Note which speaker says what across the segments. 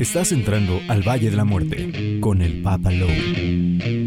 Speaker 1: Estás entrando al Valle de la Muerte con el Papa Lowe.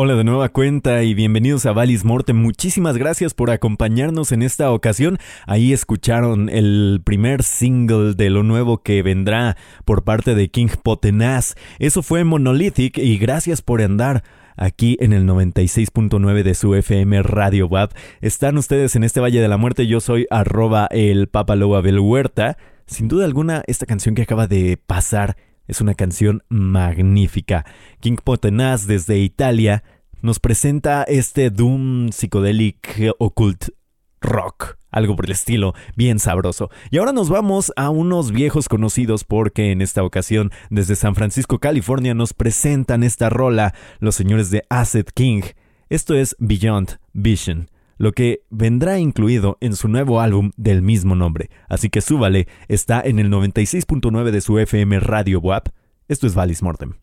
Speaker 1: Hola de nueva cuenta y bienvenidos a Valis Morte. Muchísimas gracias por acompañarnos en esta ocasión. Ahí escucharon el primer single de lo nuevo que vendrá por parte de King Potenaz. Eso fue Monolithic y gracias por andar aquí en el 96.9 de su FM Radio Web. Están ustedes en este Valle de la Muerte. Yo soy arroba el Papa Huerta. Sin duda alguna, esta canción que acaba de pasar es una canción magnífica. King Potenaz desde Italia nos presenta este Doom Psychedelic Occult Rock, algo por el estilo, bien sabroso. Y ahora nos vamos a unos viejos conocidos porque en esta ocasión desde San Francisco, California nos presentan esta rola los señores de Acid King. Esto es Beyond Vision lo que vendrá incluido en su nuevo álbum del mismo nombre. Así que súbale, está en el 96.9 de su FM Radio WAP. Esto es Valis Mortem.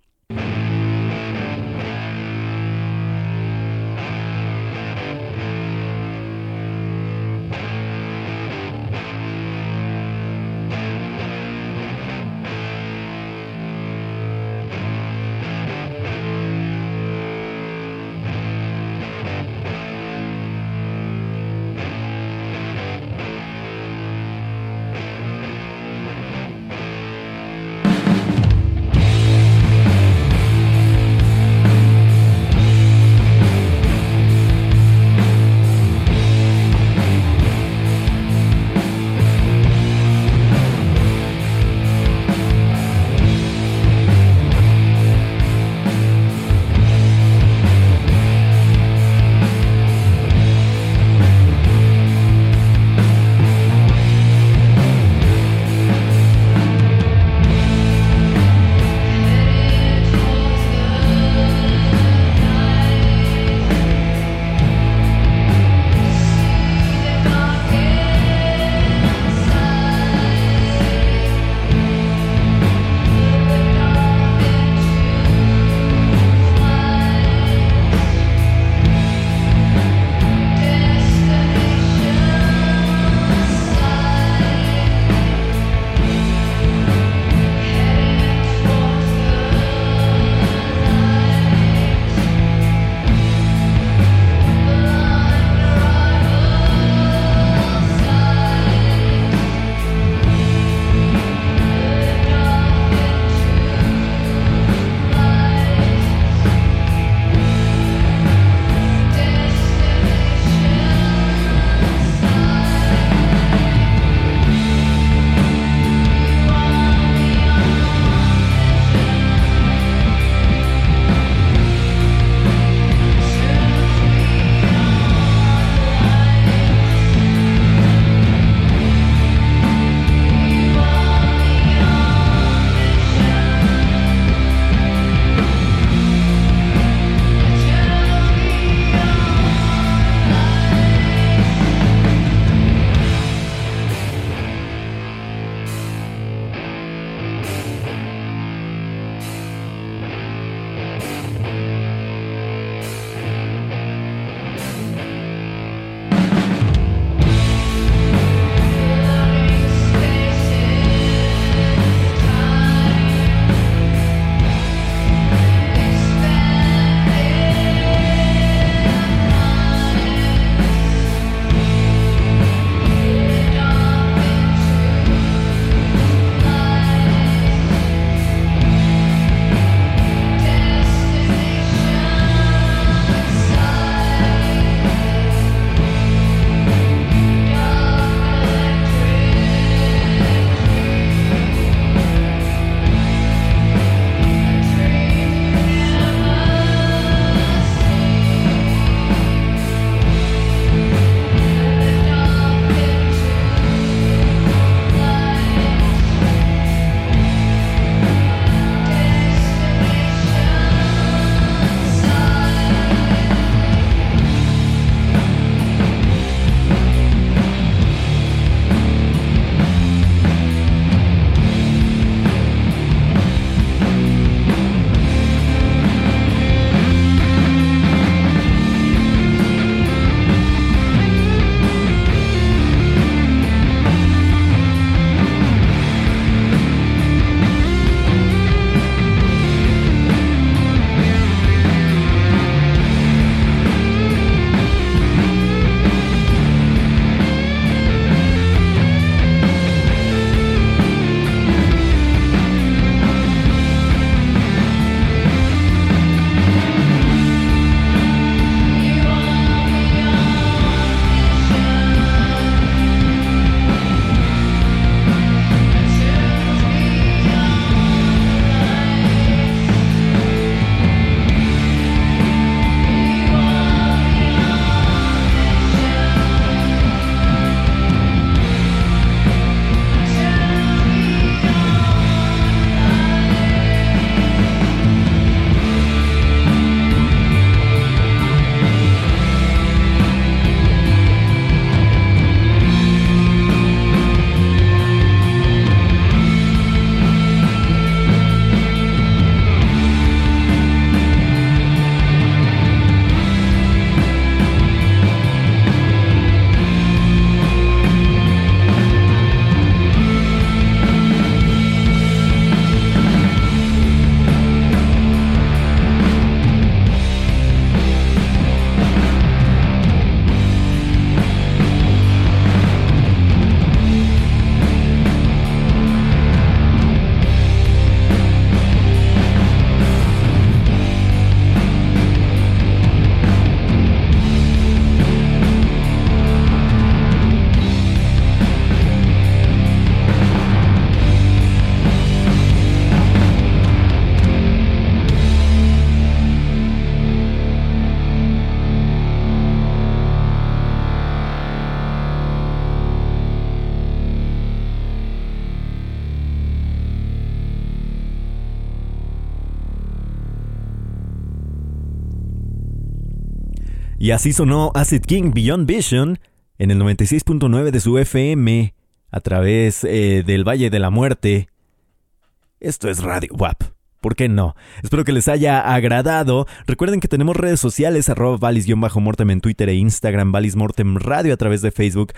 Speaker 1: Y así sonó Acid King Beyond Vision en el 96.9 de su FM a través eh, del Valle de la Muerte. Esto es Radio WAP. ¿Por qué no? Espero que les haya agradado. Recuerden que tenemos redes sociales, arroba valis-mortem en Twitter e Instagram, Mortem Radio a través de Facebook,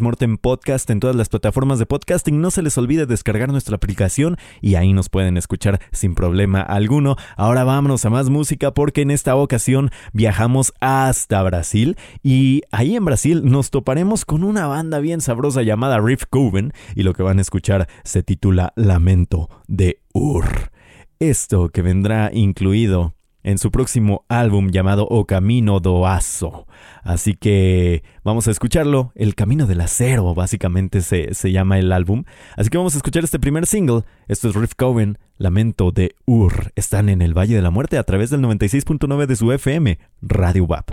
Speaker 1: Mortem Podcast en todas las plataformas de podcasting. No se les olvide descargar nuestra aplicación y ahí nos pueden escuchar sin problema alguno. Ahora vámonos a más música porque en esta ocasión viajamos hasta Brasil y ahí en Brasil nos toparemos con una banda bien sabrosa llamada Riff Coven y lo que van a escuchar se titula Lamento de Ur esto que vendrá incluido en su próximo álbum llamado O Camino do Aço. Así que vamos a escucharlo. El Camino del Acero, básicamente se, se, llama el álbum. Así que vamos a escuchar este primer single. Esto es Riff Coven, Lamento de Ur. Están en el Valle de la Muerte a través del 96.9 de su FM, Radio WAP.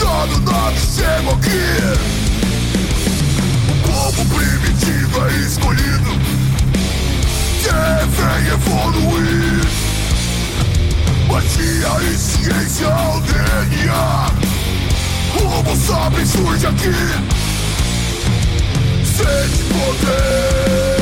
Speaker 2: Cansado nós chegamos aqui
Speaker 3: O povo primitivo é escolhido. Deve evoluir? Magia e ciência ao DNA Como sabem surge aqui. Sente poder.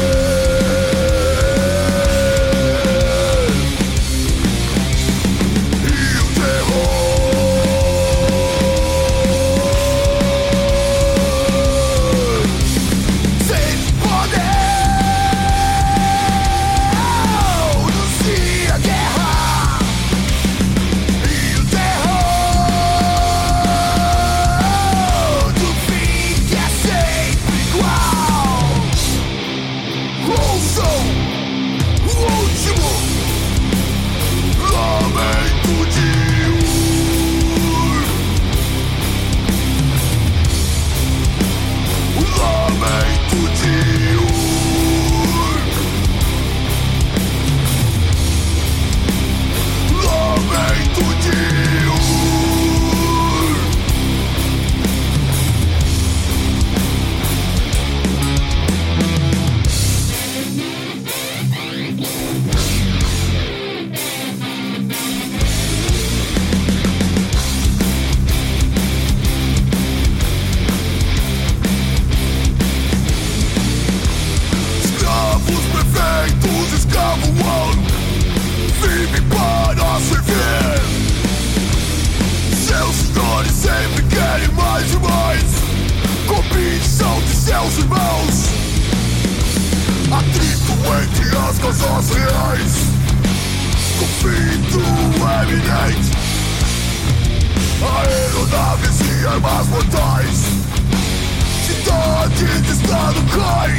Speaker 3: Os reais. Conflito eminente Aeronaves e armas mortais Cidade de estado cai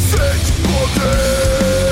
Speaker 3: Sente poder.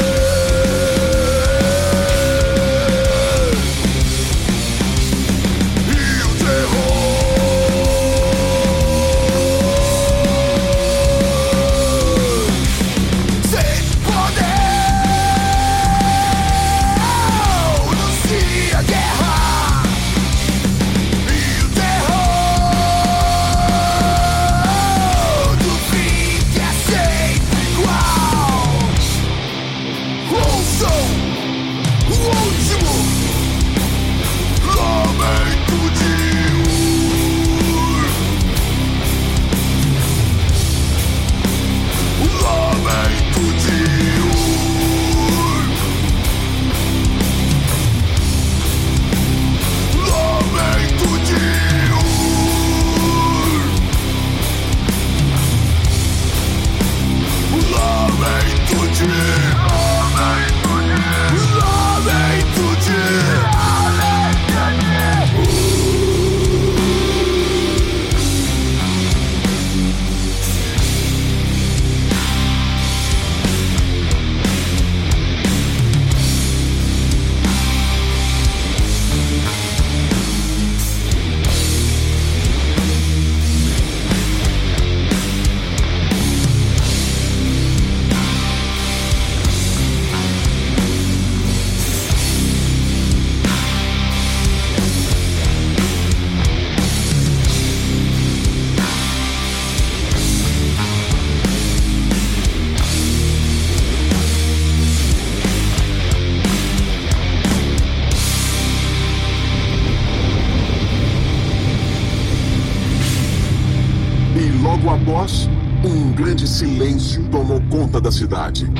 Speaker 2: Silêncio tomou conta da cidade.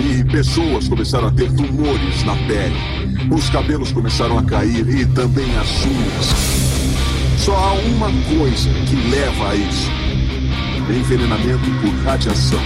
Speaker 2: E pessoas começaram a ter tumores na pele. Os cabelos começaram a cair e também as unhas. Só há uma coisa que leva a isso: envenenamento por radiação.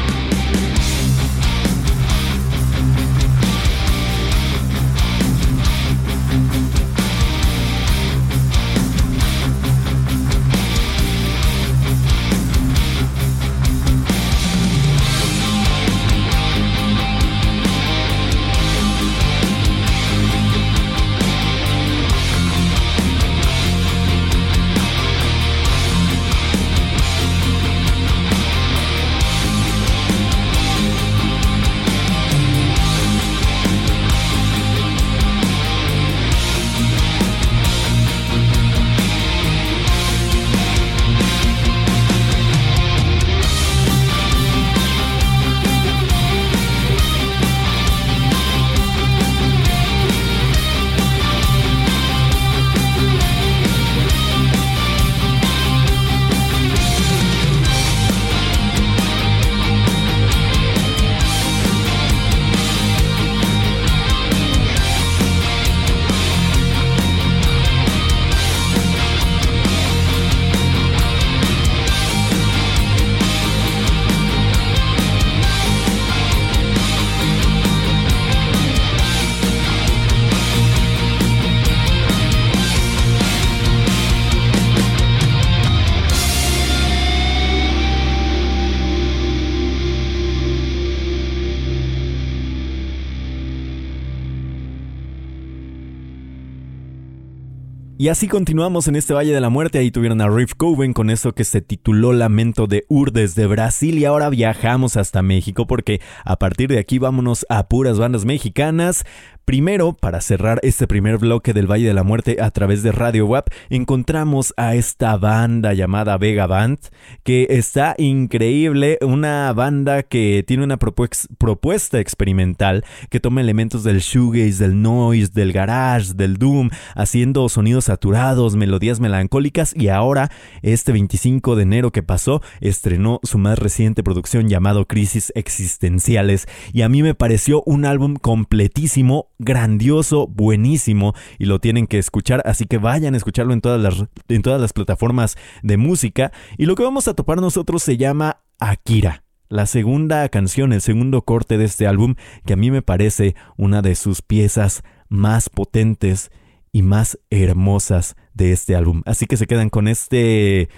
Speaker 1: Y así continuamos en este Valle de la Muerte. Ahí tuvieron a Riff Coven con eso que se tituló Lamento de Ur desde Brasil. Y ahora viajamos hasta México porque a partir de aquí vámonos a puras bandas mexicanas. Primero, para cerrar este primer bloque del Valle de la Muerte a través de Radio WAP, encontramos a esta banda llamada Vega Band, que está increíble, una banda que tiene una propuesta experimental que toma elementos del shoegaze, del noise, del garage, del doom, haciendo sonidos saturados, melodías melancólicas y ahora, este 25 de enero que pasó, estrenó su más reciente producción llamado Crisis Existenciales y a mí me pareció un álbum completísimo grandioso, buenísimo y lo tienen que escuchar, así que vayan a escucharlo en todas las, en todas las plataformas de música. Y lo que vamos a topar nosotros se llama Akira. La segunda canción, el segundo corte de este álbum, que a mí me parece una de sus piezas más potentes y más hermosas de este álbum. Así que se quedan con este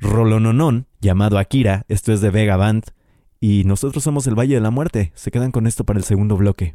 Speaker 1: rolononón llamado Akira. Esto es de Vega Band. Y nosotros somos el Valle de la Muerte. Se quedan con esto para el segundo bloque.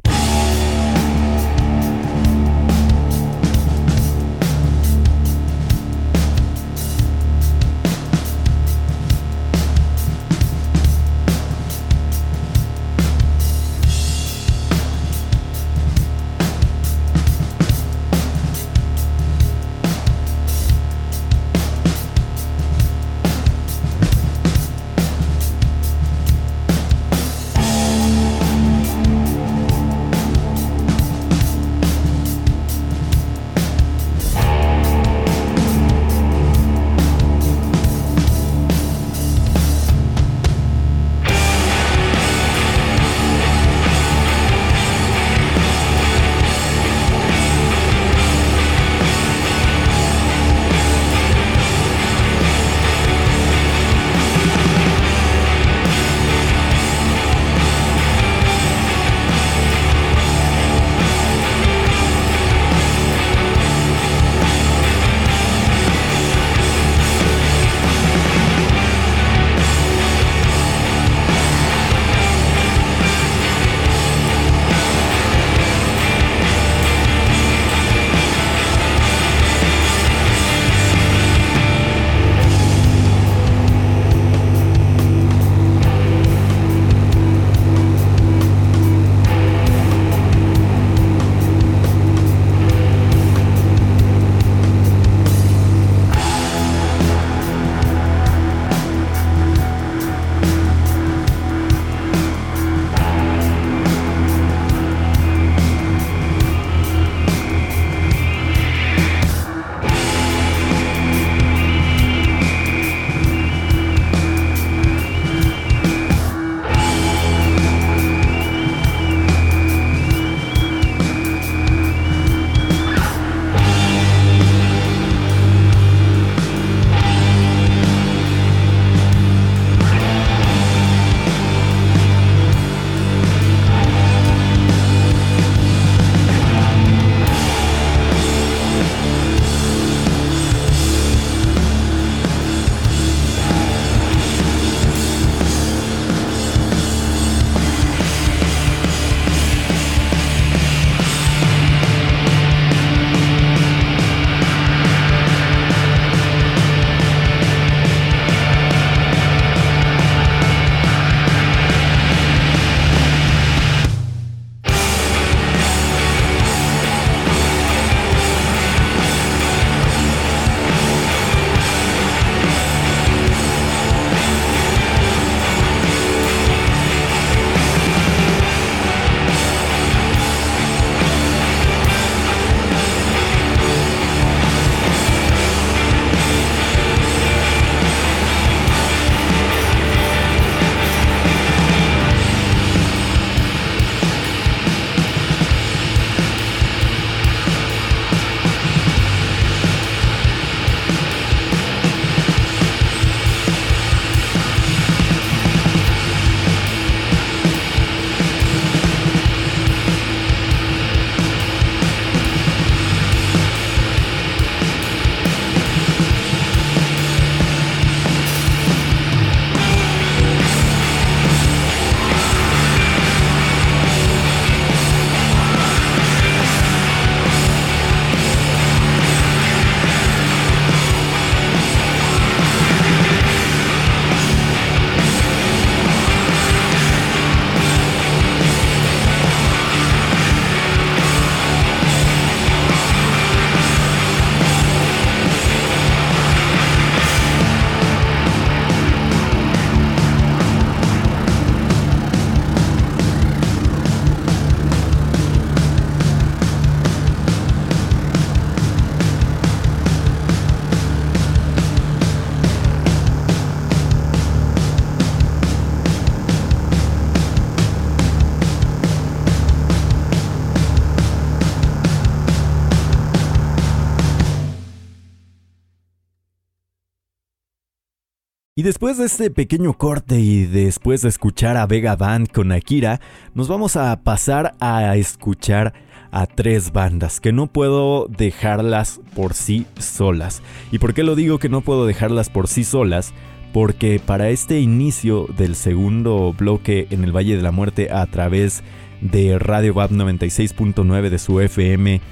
Speaker 1: Y después de este pequeño corte y después de escuchar a Vega Band con Akira, nos vamos a pasar a escuchar a tres bandas que no puedo dejarlas por sí solas. ¿Y por qué lo digo que no puedo dejarlas por sí solas? Porque para este inicio del segundo bloque en el Valle de la Muerte a través de Radio WAP 96.9 de su FM,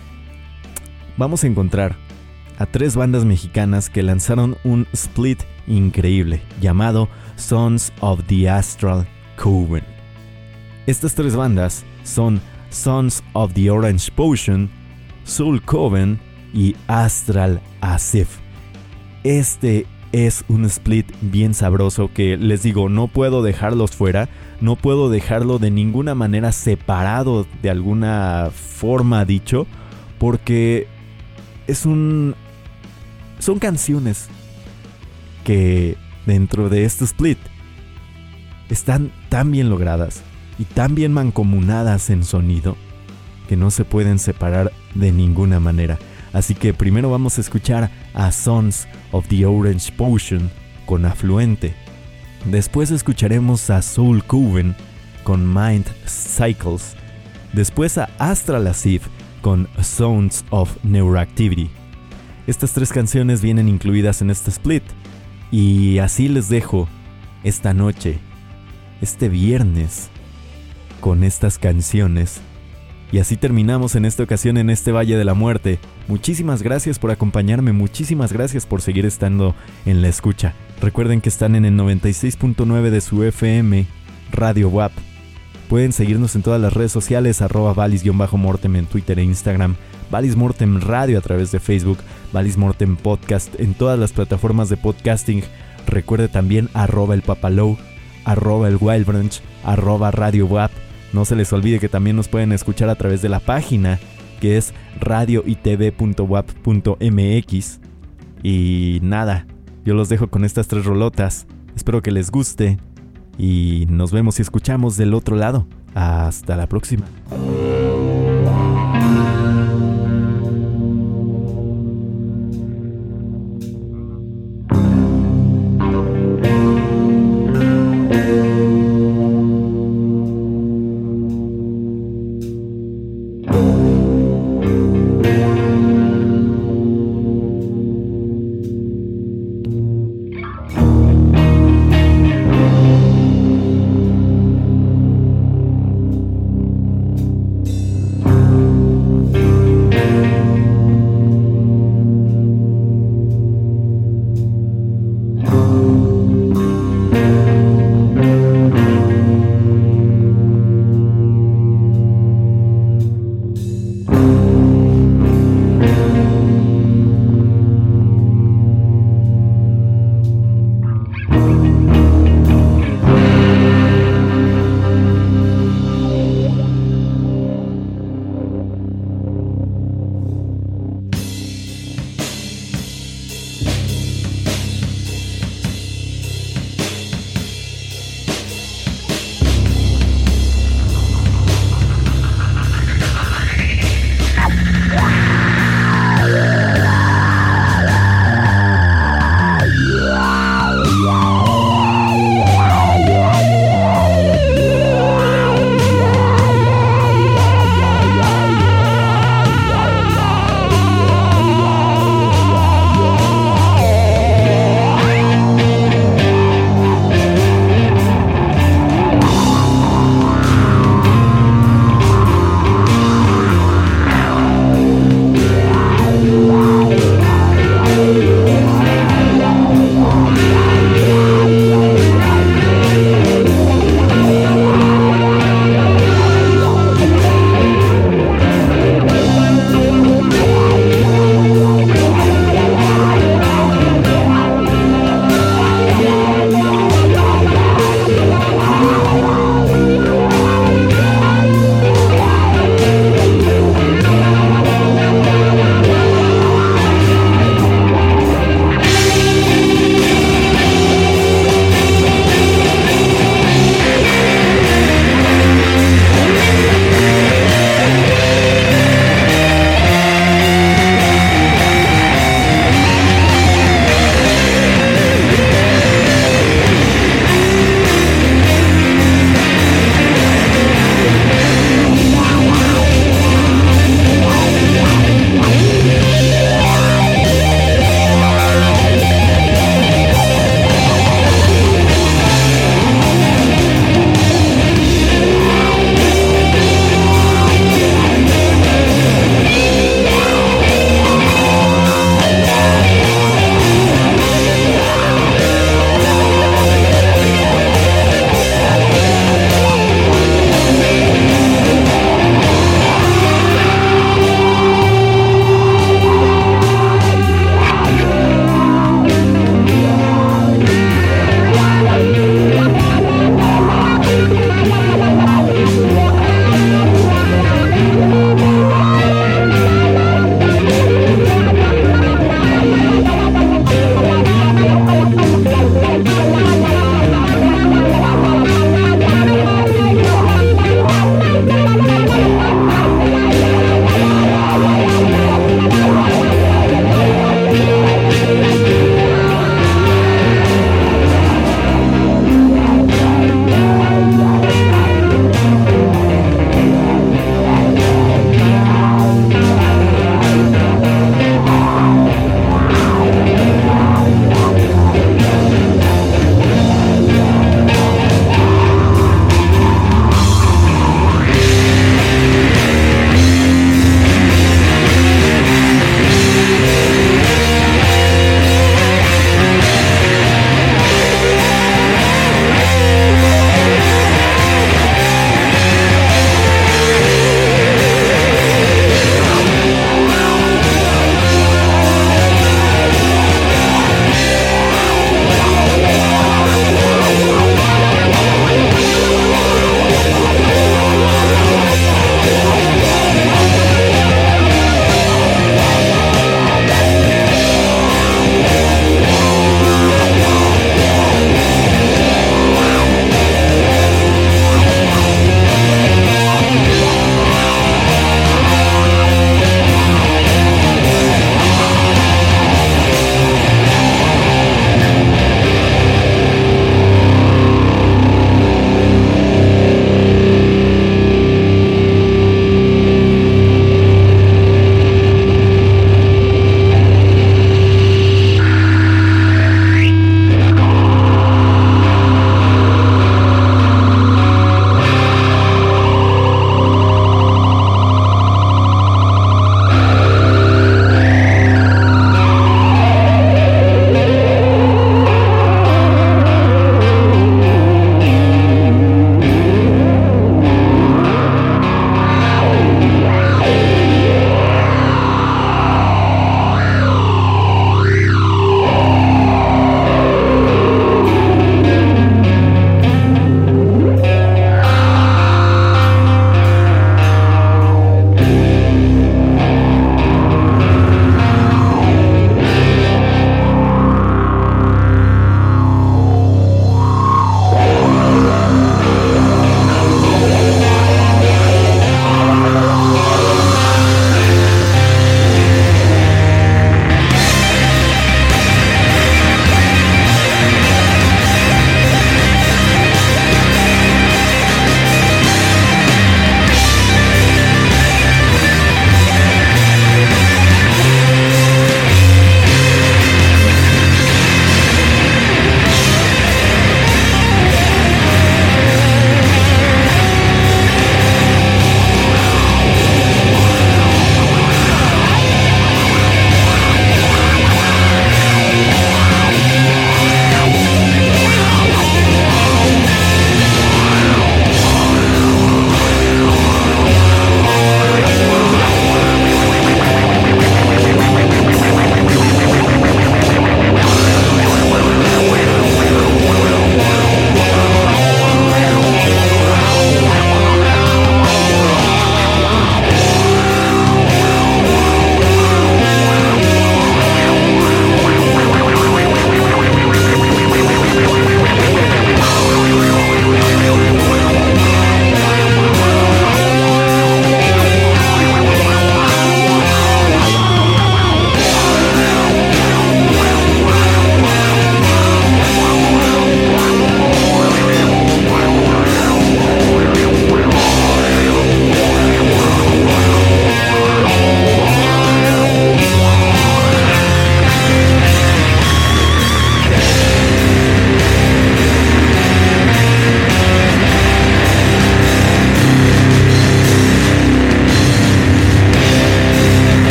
Speaker 1: vamos a encontrar a tres bandas mexicanas que lanzaron un split increíble llamado Sons of the Astral Coven. Estas tres bandas son Sons of the Orange Potion, Soul Coven y Astral Asif. Este es un split bien sabroso que les digo, no puedo dejarlos fuera, no puedo dejarlo de ninguna manera separado de alguna forma dicho, porque es un son canciones que dentro de este split están tan bien logradas y tan bien mancomunadas en sonido que no se pueden separar de ninguna manera. Así que primero vamos a escuchar a Sons of the Orange Potion con Afluente. Después escucharemos a Soul Coven con Mind Cycles. Después a Astral Asif con Sounds of Neuroactivity. Estas tres canciones vienen incluidas en este split. Y así les dejo esta noche, este viernes, con estas canciones. Y así terminamos en esta ocasión en este Valle de la Muerte. Muchísimas gracias por acompañarme, muchísimas gracias por seguir estando en la escucha. Recuerden que están en el 96.9 de su FM, Radio WAP. Pueden seguirnos en todas las redes sociales, arroba valis-mortem en Twitter e Instagram, Valis Mortem Radio a través de Facebook, Valis Mortem Podcast en todas las plataformas de podcasting. Recuerde también arroba el papalow, arroba el wildbranch, arroba radio. No se les olvide que también nos pueden escuchar a través de la página que es radioitv.wap.mx. Y nada, yo los dejo con estas tres rolotas. Espero que les guste y nos vemos y escuchamos del otro lado. Hasta la próxima.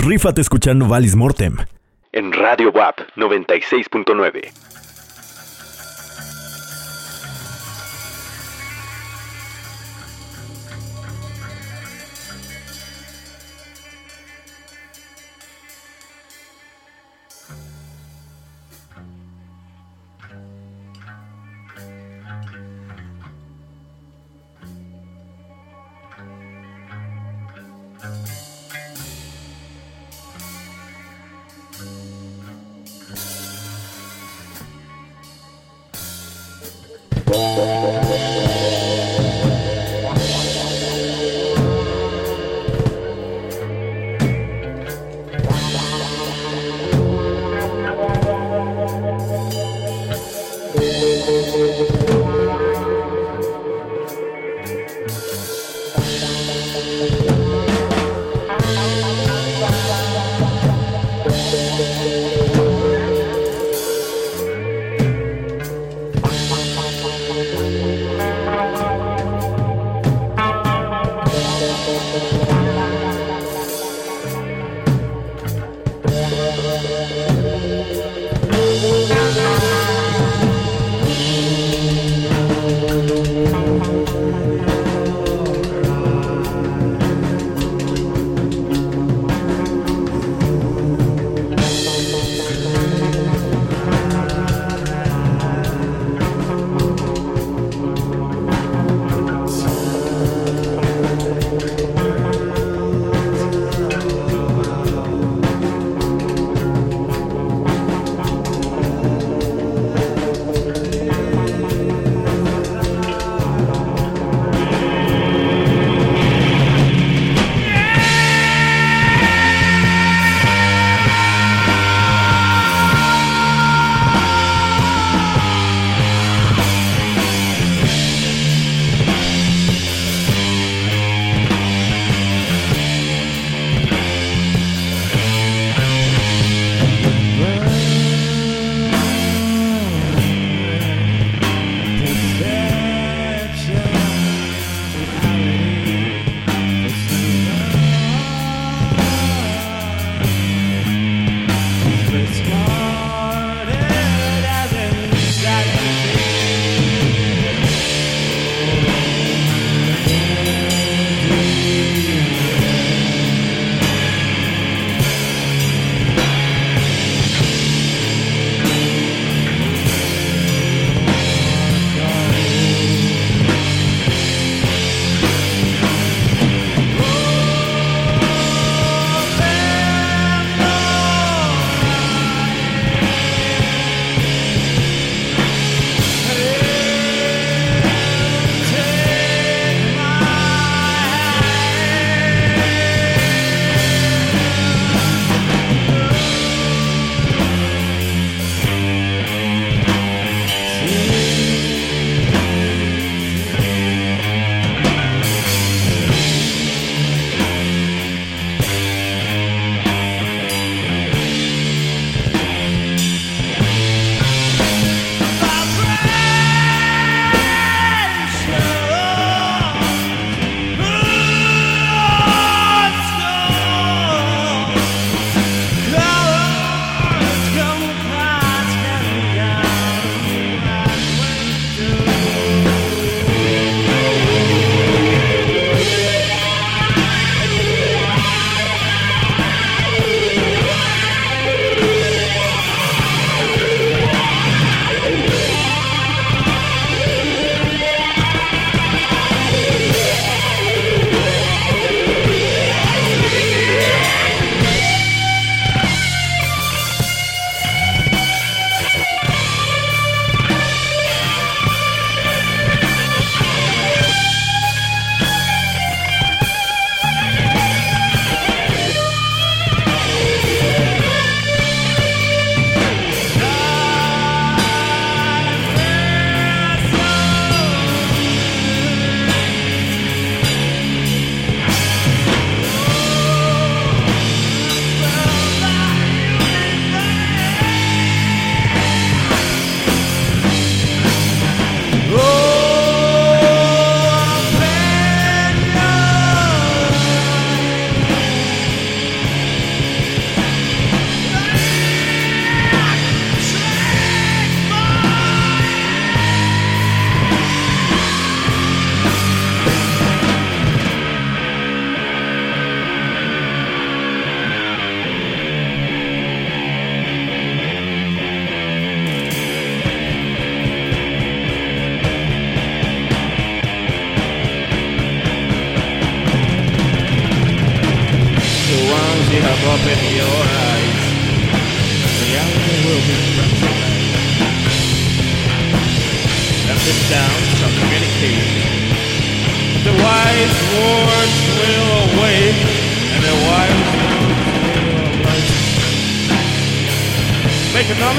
Speaker 4: Rífate escuchando Valis Mortem.
Speaker 1: En Radio WAP 96.9.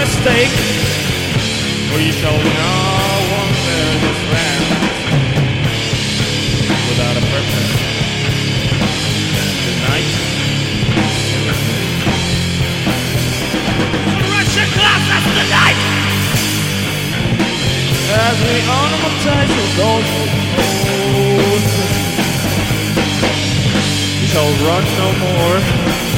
Speaker 5: mistake, or you shall not wander this land without a purpose. Tonight. Russian classes tonight! As we ornamentize your those oh, oh, oh. We shall run no more.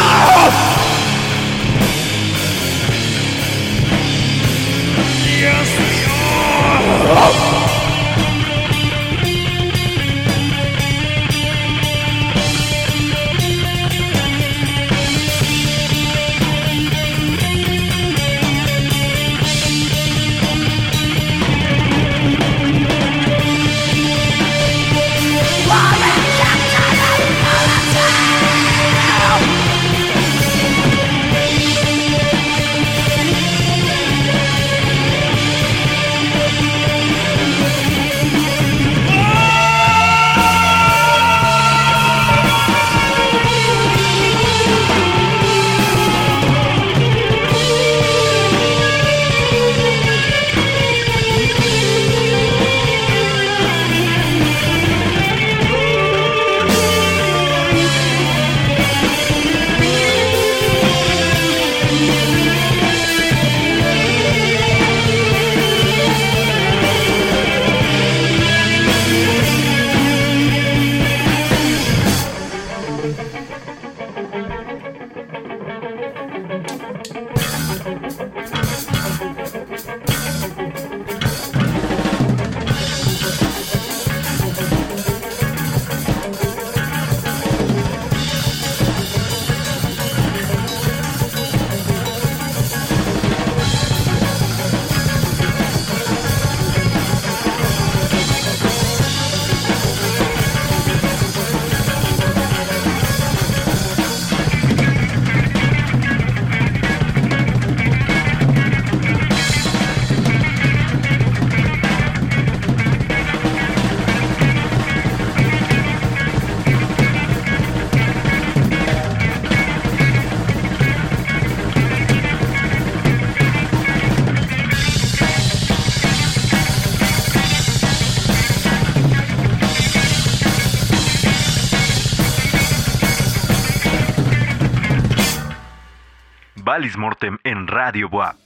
Speaker 5: Senhor! Yes,
Speaker 1: Senhor! Mortem en Radio Boab.